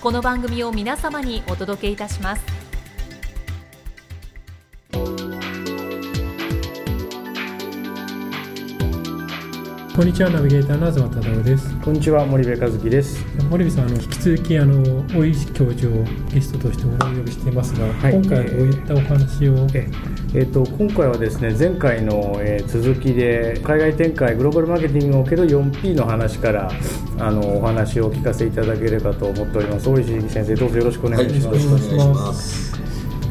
この番組を皆様にお届けいたします。こんにちはナビゲーターの東忠夫です。こんにちは森部和樹です。森部さんあの引き続きあの大石教授をゲストとしてお呼びしていますが、はい、今回はどういったお話を、ええ。ーと、今回はですね前回の、えー、続きで海外展開グローバルマーケティングにおける 4P の話からあのお話をお聞かせいただければと思っております。大石先生どうぞよろしくお願いします、はい、よろしくお願いします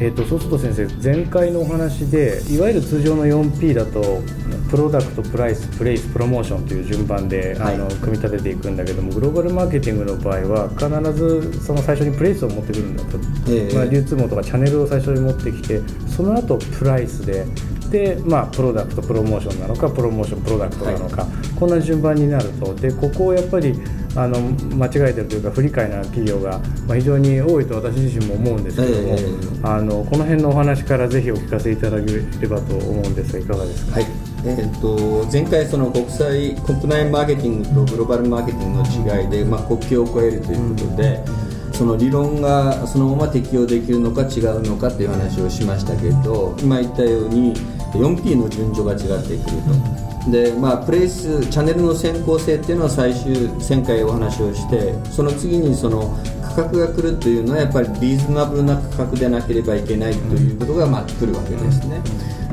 えーと、そうすると先生前回のお話でいわゆる通常の 4P だとプロダクトプライスプレイスプロモーションという順番で、はい、あの組み立てていくんだけどもグローバルマーケティングの場合は必ずその最初にプレイスを持ってくるんだと、えー、まあ、流通網とかチャンネルを最初に持ってきてその後プライスでで、まあ、プロダクトプロモーションなのかプロモーションプロダクトなのか、はい、こんな順番になると。でここをやっぱりあの間違えてるというか不理解な企業が、まあ、非常に多いと私自身も思うんですけども、えー、あのこの辺のお話からぜひお聞かせいただければと思うんですがいかがですか？はい。えーと、前回、その国際国内マーケティングとグローバルマーケティングの違いで、まあ、国境を越えるということで、うん、その理論がそのまま適用できるのか違うのかという話をしましたけど今言ったように 4P の順序が違ってくるとで、まあ、プレイスチャンネルの先行性っていうのは最終1000回お話をしてその次にその価格が来るというのはやっぱりリーズナブルな価格でなければいけないということがまあ来るわけですね。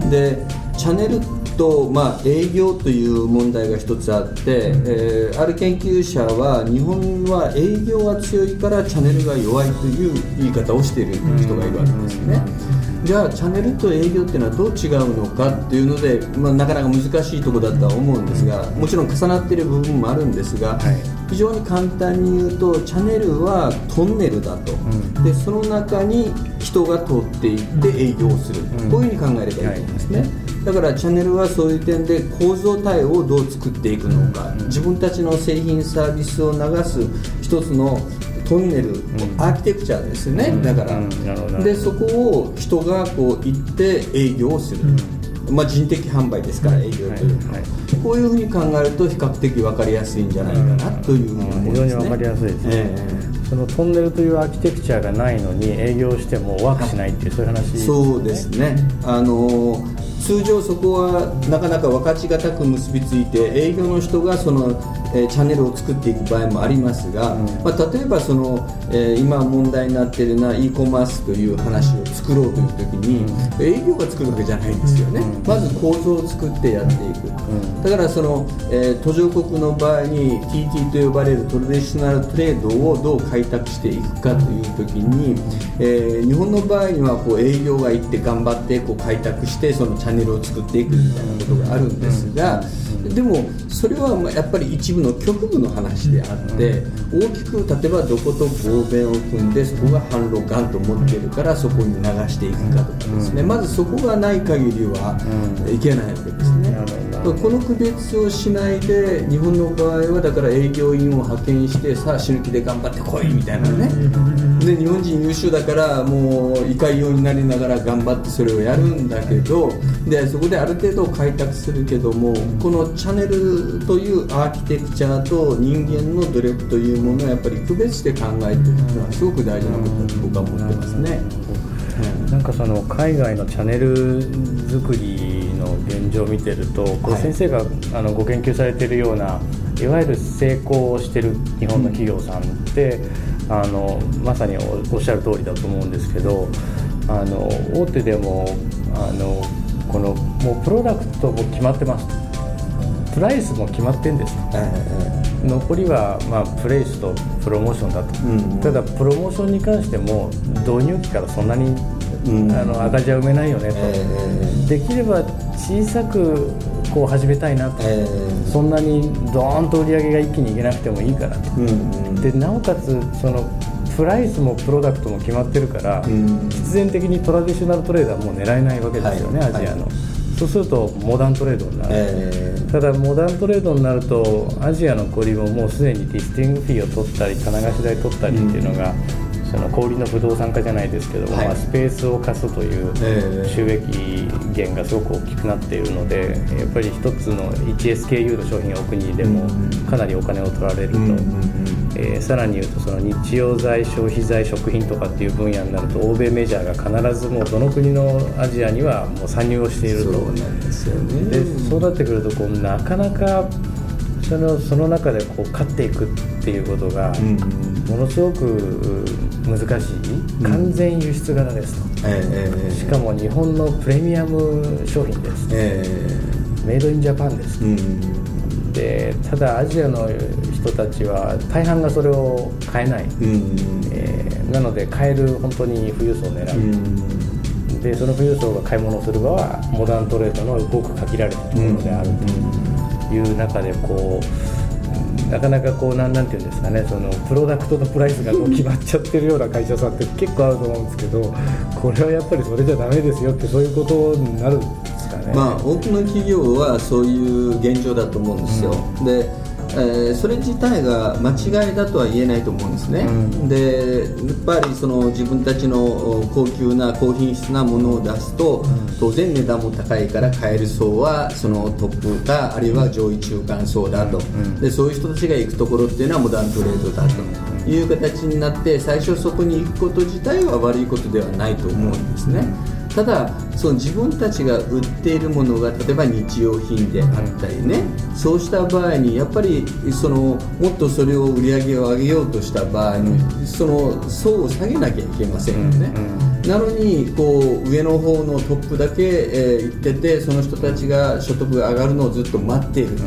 でチャンネルと、まあ、営業という問題が一つあって、えー、ある研究者は日本は営業が強いからチャンネルが弱いという言い方をしている人がいるわけですね。じゃあチャンネルと営業っていうのはどう違うのかっていうので、まあ、なかなか難しいところだとは思うんですがもちろん重なっている部分もあるんですが、はい、非常に簡単に言うとチャンネルはトンネルだと、うん、でその中に人が通っていって営業する、うん、こういうふうに考えればいいと思いますね、はい、だからチャンネルはそういう点で構造体をどう作っていくのか、うん、自分たちの製品サービスを流す一つのトンネル、アーキテクチャですよね、だから、でそこを人がこう行って営業をする、まあ、人的販売ですから営業というこういうふうに考えると比較的分かりやすいんじゃないかなというふうに思います、ね、非常に分かりやすいですね、えー、そのトンネルというアーキテクチャがないのに営業してもワークしないっていう、そういう話、ね、そうですね。あの通常そこはなかなか分かちがたく結びついて営業の人がそのえー、チャンネルを作っていく場合もありますが、うん、まあ、例えばその、えー、今問題になっているな e コマースという話を作ろうという時に、うん、営業が作るわけじゃないんですよね、うん、まず構造を作ってやっていく、だからその、えー、途上国の場合に TT と呼ばれるトラディショナルトレードをどう開拓していくかという時に、え日本の場合にはこう営業が行って頑張ってこう開拓してそのチャンネルを作っていくみたいなことがあるんですが、でもそれはやっぱり一部の局部の話であって大きく例えばどこと合弁を組んでそこが販路がんと持ってるからそこに流していくかとかですね。まずそこがない限りはいけないわけですね。この区別をしないで日本の場合はだから営業員を派遣してさあ死ぬ気で頑張ってこいみたいなね。で日本人優秀だからもういかようになりながら頑張ってそれをやるんだけどでそこである程度開拓するけどもこのチャンネルというアーキテクチャと人間の努力というものをやっぱり区別して考えていくのはすごく大事なことだと僕は思ってますね。なんかその海外のチャンネル作りの現状を見てると、これ先生があのご研究されているようないわゆる成功してる日本の企業さんって、あのまさにおっしゃる通りだと思うんですけどあの大手でもあのこのもうプロダクトも決まってます。プライスも決まってんです、残りは、まあ、プレイスとプロモーションだと、うんただプロモーションに関しても導入期からそんなに、うん。あの赤字は埋めないよねと、えできれば小さくこう始めたいなと、ええそんなにドーンと売り上げが一気にいけなくてもいいから。と、うんうん。でなおかつそのプライスもプロダクトも決まってるから、うん。必然的にトラディショナルトレーダーはもう狙えないわけですよね、はい。アジアの、そうするとモダントレードになる、ええ。ただモダントレードになるとアジアの小売ももうすでにリスティングフィーを取ったり棚貸し代取ったりっていうのが、その小売の不動産化じゃないですけども、はい。まあ、スペースを貸すというええ。収益源がすごく大きくなっているのでやっぱり一つの 1SKU の商品を置くにでもかなりお金を取られると。えーさらに言うとその日用材消費財食品とかっていう分野になると欧米メジャーが必ずもうどの国のアジアにはもう参入をしていると。そうなんですよね。でそうなってくるとこうなかなかそのその中でこう勝っていくっていうことがうんものすごく難しい。完全輸出型ですと、ええええしかも日本のプレミアム商品です。えメイドインジャパンです。えうんでただアジアの人たちは大半がそれを買えない、うんえーなので買える本当に富裕層を狙う、うんでその富裕層が買い物をする場はモダントレードのごく限られたところであるという中でこうなかなかこうなんなんていうんですかねそのプロダクトとプライスがこう決まっちゃってるような会社さんって結構あると思うんですけどこれはやっぱりそれじゃダメですよってそういうことになるんですかね。まあ、多くの企業はそういう現状だと思うんですよ、でえーそれ自体が間違いだとは言えないと思うんですね、うん。でやっぱりその自分たちのお高級な高品質なものを出すと、当然値段も高いから買える層はそのトップかあるいは上位中間層だと、でそういう人たちが行くところっていうのはモダントレードだと。いう形になって最初そこに行くこと自体は悪いことではないと思うんですね、ただその自分たちが売っているものが例えば日用品であったりね、そうした場合にやっぱりそのもっとそれを売り上げを上げようとした場合にその層を下げなきゃいけませんよね、なのにこう上の方のトップだけ、えー行っててその人たちが所得が上がるのをずっと待っていると。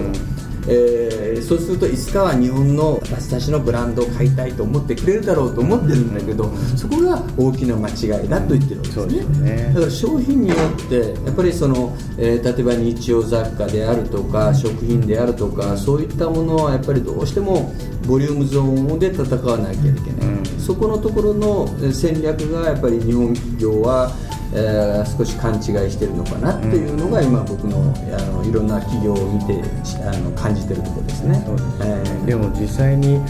えーそうするといつかは日本の私たちのブランドを買いたいと思ってくれるだろうと思ってるんだけど、そこが大きな間違いだと言ってるわけですね。ね。だから商品によってやっぱりその、えー例えば日用雑貨であるとか食品であるとかそういったものはやっぱりどうしてもボリュームゾーンで戦わなきゃいけない、そこのところのえー戦略がやっぱり日本企業はえー少し勘違いしてるのかなっていうのが今僕のあのいろんな企業を見てしあの感じてるところですね。そうですえー。でも実際に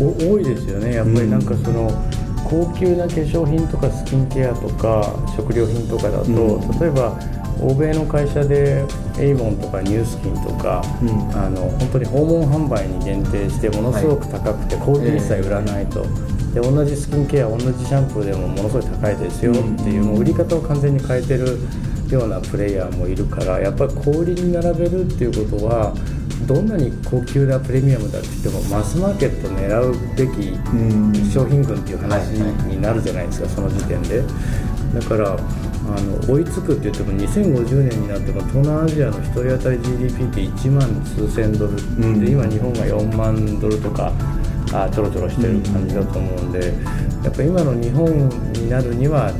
お多いですよね、やっぱりなんかその、高級な化粧品とかスキンケアとか食料品とかだと、うん。例えば欧米の会社でエイモンとかニュースキンとか、うん。あの本当に訪問販売に限定してものすごく高くて、小売一切売らないと。で同じスキンケア同じシャンプーでもものすごい高いですよっていう、もう売り方を完全に変えてるようなプレイヤーもいるからやっぱり小売りに並べるっていうことはどんなに高級なプレミアムだって言ってもマスマーケットを狙うべきん。商品群っていう話になるじゃないですか、その時点で。だからあの追いつくって言っても2050年になっても東南アジアの1人当たり GDP って1万数千ドル、ん。で今日本が4万ドルとかあちょろちょろしてる感じだと思うんで、やっぱ今の日本になるには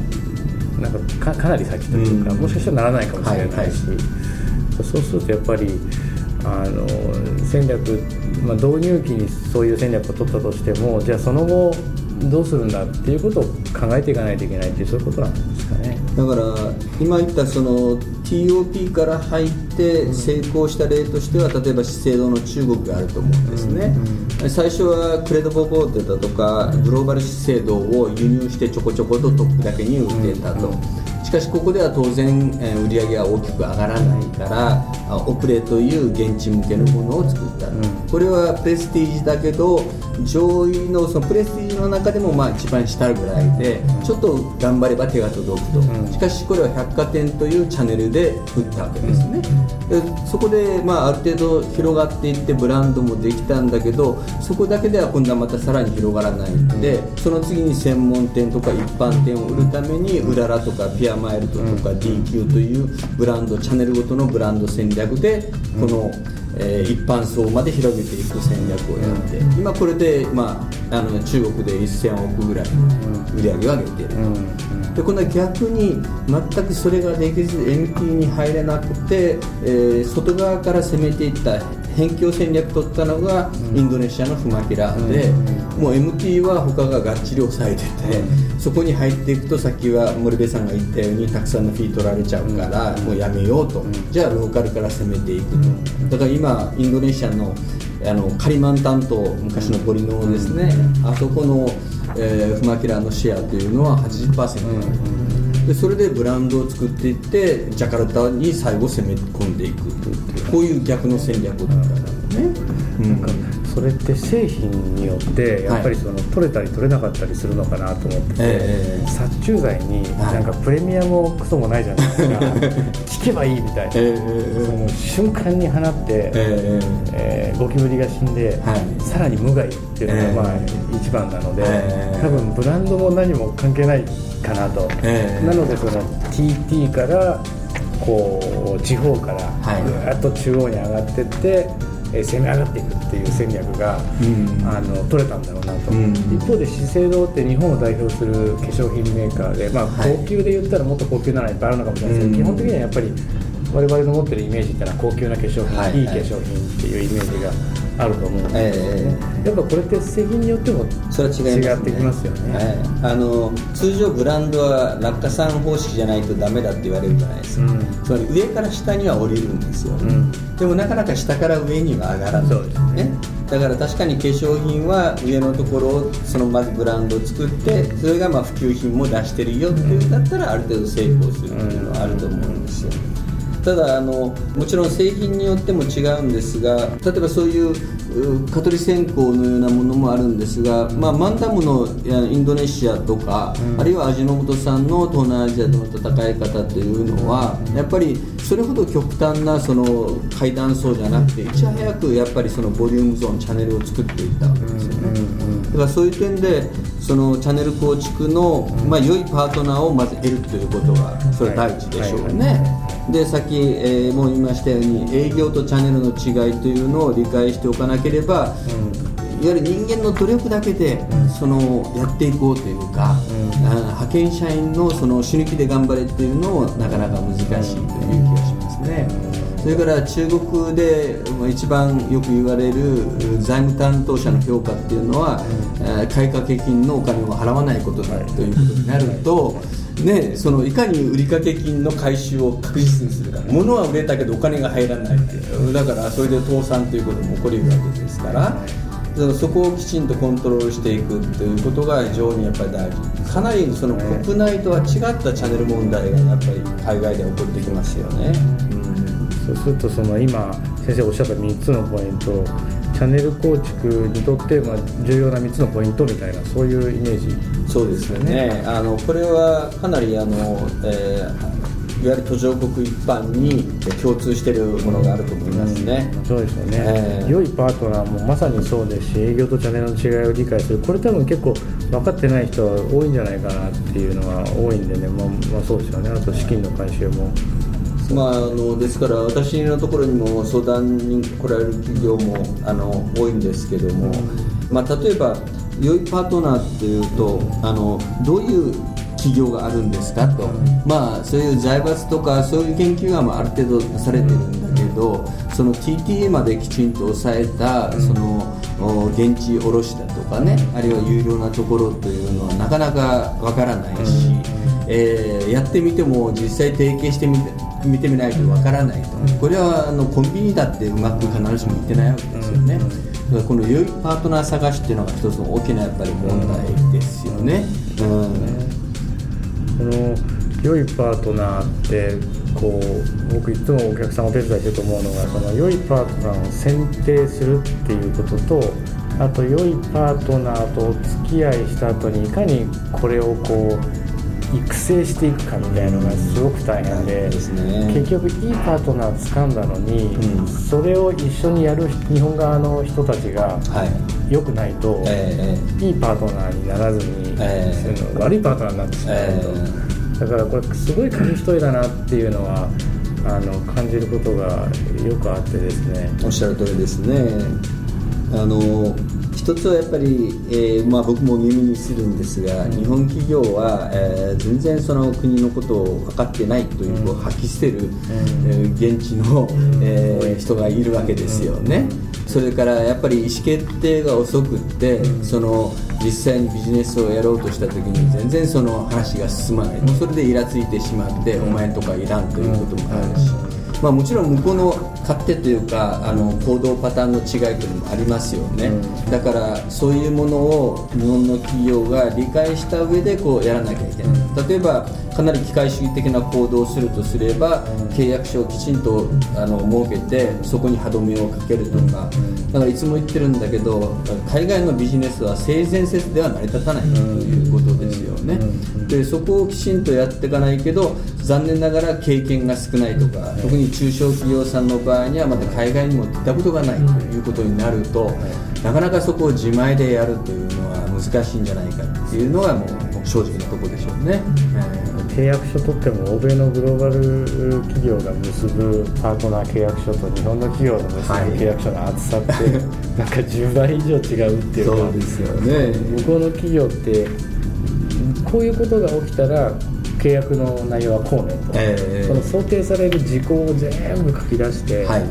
なんかかかなり先というか、うんもしかしたらならないかもしれないし、はいそうするとやっぱりあの戦略、まあ、導入期にそういう戦略を取ったとしてもじゃあその後どうするんだっていうことを考えていかないといけないっていうそういうことなんですかね。だから今言ったその TOP から入って成功した例としては例えば資生堂の中国があると思うんですね、最初はクレドボボーテだとかグローバル資生堂を輸入してちょこちょことトップだけに売っていたと、ししかしここでは当然、えー、売り上げは大きく上がらないからオプレという現地向けのものを作った、うん、これはプレスティージだけど上位のそのプレスティージの中でもまあ一番下ぐらいで、ちょっと頑張れば手が届くと、しかしこれは百貨店というチャンネルで売ったわけですね、でそこでまあある程度広がっていってブランドもできたんだけどそこだけでは今度はまたさらに広がらないんで、その次に専門店とか一般店を売るためにうららとかピアマイルドとか DQ というブランドチャンネルごとのブランド戦略でこの、えー、一般層まで広げていく戦略をやって、今これで、まあ、あの中国で1000億ぐらい売り上げを上げている、で今度は逆に全くそれができず MT に入れなくて、えー、外側から攻めていった辺境戦略取ったのがインドネシアのフマキラで、もう MT は他ががっちり抑えてて、そこに入っていくとさっきは森部さんが言ったようにたくさんのフィー取られちゃうから、もうやめようと、じゃあローカルから攻めていくと、だから今インドネシアのあのカリマンタン島昔のボリノーですね、あそこの、えー、フマキラのシェアというのは80%、でそれでブランドを作っていってジャカルタに最後攻め込んでいくこういう逆の戦略だったんだね、うん、それって製品によってやっぱりその、取れたり取れなかったりするのかなと思ってて、えー、殺虫剤になんかプレミアもクソもないじゃないですか。聞けばいいみたいな、えー、その瞬間に放って、えーえー、ゴキブリが死んで、はい、さらに無害っていうのがまあ一番なので、多分ブランドも何も関係ないかなと、なのでその TT からこう地方からぐっと中央に上がっていって、え攻め上がっていくっていう戦略が、うん、あの取れたんだろうなと、うん、一方で資生堂って日本を代表する化粧品メーカーで、まあ、高級で言ったらもっと高級なのいっぱいあるのかもしれないですけど、基本的にはやっぱり我々の持ってるイメージっていうのは高級な化粧品、はい、いい化粧品っていうイメージが。あると思うんですけど、ね、えー、やっぱこれって製品によってもそれは違い、ね、ってきますよね、はい、あの通常ブランドは落下産方式じゃないとダメだって言われるじゃないですか、うん、つまり上から下には降りるんですよ、うん、でもなかなか下から上には上がらない。ですね。だから確かに化粧品は上のところをそのまずブランドを作ってそれがまあ普及品も出してるよっていうんだったらある程度成功するっていうのはあると思うんですよ、ただあのもちろん製品によっても違うんですが例えばそういう蚊取り線香のようなものもあるんですが、まあ、マンダムのインドネシアとか、うん、あるいは味の素さんの東南アジアでの戦い方というのは、やっぱりそれほど極端なその階段層じゃなくていち早くやっぱりそのボリュームゾーンチャンネルを作っていったわけですよね、だからそういう点でそのチャンネル構築の、まあ、良いパートナーをまず得るということがそれ第一でしょうね。でさっき、えー、もう言いましたように営業とチャンネルの違いというのを理解しておかなければ、いわゆる人間の努力だけで、そのやっていこうというか、派遣社員のその死ぬ気で頑張れっていうのをなかなか難しいという気がしますね。それから中国で一番よく言われる財務担当者の評価っていうのは、買掛金のお金を払わないことだということになると、ね、そのいかに売掛金の回収を確実にするか。物は売れたけどお金が入らないだからそれで倒産ということも起こりるわけですから。そこをきちんとコントロールしていくということが非常にやっぱり大事。かなりその国内とは違ったチャンネル問題がやっぱり海外で起こってきますよね、うん、そうするとその今先生おっしゃった3つのポイントチャンネル構築にとってまあ重要な3つのポイントみたいなそういうイメージ。そうですよね。あのこれはかなりあの、えーいわゆる途上国一般に共通しているものがあると思いますね、うん、そうですよね、えー、良いパートナーもまさにそうですし営業とチャンネルの違いを理解する。これ多分結構分かってない人は多いんじゃないかなっていうのは多いんでね、まあ、まあ、そうですよね。あと資金の回収もまあ、あのですから私のところにも相談に来られる企業もあの多いんですけども、まあ、例えば良いパートナーっていうとあのどういう企業があるんですかと、まあ、そういう財閥とかそういう研究がある程度されてるんだけどその TTA まできちんと抑えたその現地卸だとかねあるいは有料なところというのはなかなかわからないし、えー、やってみても実際提携してみて見てみないとわからないと、これはあのコンビニだってうまく必ずしもいってないわけですよね、だからこの良いパートナー探しっていうのが一つの大きなやっぱり問題ですよね。うん。この良いパートナーってこう僕いつもお客さんお手伝いしてると思うのがその良いパートナーを選定するっていうこととあと良いパートナーとお付き合いした後にいかにこれをこう育成していくかみたいなのがすごく大変で、ね、結局いいパートナー掴んだのに、うん。それを一緒にやる日本側の人たちがはい。良くないと、ええいいパートナーにならずに、ええ。その悪いパートナーになってしまうと、だからこれすごい紙一重だなっていうのはあの感じることがよくあってですね。おっしゃる通りですね。あの一つはやっぱり、えーまあ、僕も耳にするんですが、日本企業は、えー全然その国のことを分かってないという、こう吐き捨てる、えー現地の、えー人がいるわけですよね、それからやっぱり意思決定が遅くって、その実際にビジネスをやろうとした時に全然その話が進まない、もうそれでイラついてしまって、お前とかいらんということもあるし。まあ、もちろん向こうの勝手というかあの行動パターンの違いというのもありますよね、だからそういうものを日本の企業が理解した上でこうやらなきゃいけない。例えばかなり機械主義的な行動をするとすれば契約書をきちんとあの設けてそこに歯止めをかけるとか。だからいつも言ってるんだけど海外のビジネスは性善説では成り立たないということですよね。でそこをきちんとやっていかないけど残念ながら経験が少ないとか特に中小企業さんの場合にはまだ海外にも出たことがないということになるとなかなかそこを自前でやるというのは難しいんじゃないかっていうのがもう正直なところでしょうね。契約書取っても欧米のグローバル企業が結ぶパートナー契約書と日本の企業の結ぶはい契約書の厚さって、なんか10倍以上違うっていうか。そうですよね。向こうの企業ってこういうことが起きたら契約の内容はこうねと、ええその想定される事項を全部書き出して、はい。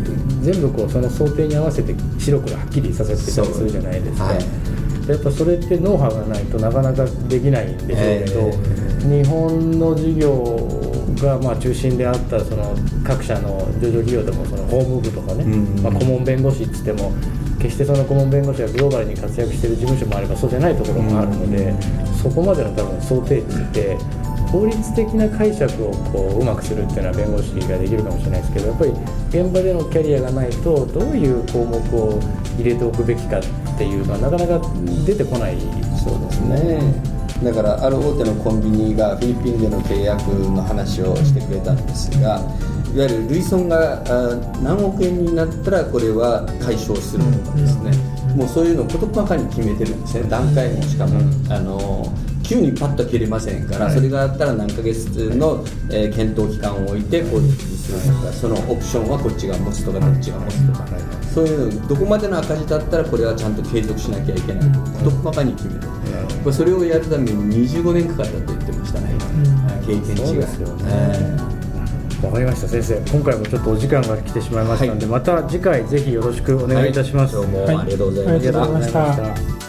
全部こうその想定に合わせて白黒はっきりさせてたりするじゃないですか、はいやっぱそれってノウハウがないとなかなかできないんでしょうけど、日本の事業がまあ中心であったその各社の上場企業でもその法務部とかね、うんまあ、顧問弁護士っつっても決してその顧問弁護士がグローバルに活躍している事務所もあればそうじゃないところもあるので、そこまでの多分想定値って法律的な解釈をこううまくするっていうのは弁護士ができるかもしれないですけどやっぱり現場でのキャリアがないとどういう項目を入れておくべきかっていうのはなかなか出てこないそうですね。だからある大手のコンビニがフィリピンでの契約の話をしてくれたんですがいわゆる累損があ何億円になったらこれは解消するとかですね。もうそういうのを事細かに決めてるんですね。段階もしかも、あの急にパッと切れませんから、それがあったら何ヶ月の、えー検討期間を置いてするとかそのオプションはこっちが持つとかどっちが持つとか、そういうのどこまでの赤字だったらこれはちゃんと継続しなきゃいけないと事細かに決める、これそれをやるために25年かかったと言ってましたね、経験値が。そうですよね。えわかりました先生。今回もちょっとお時間が来てしまいましたので、また次回ぜひよろしくお願いいたします、どうもはいありがとうございました、がとうござい。ありがとうございました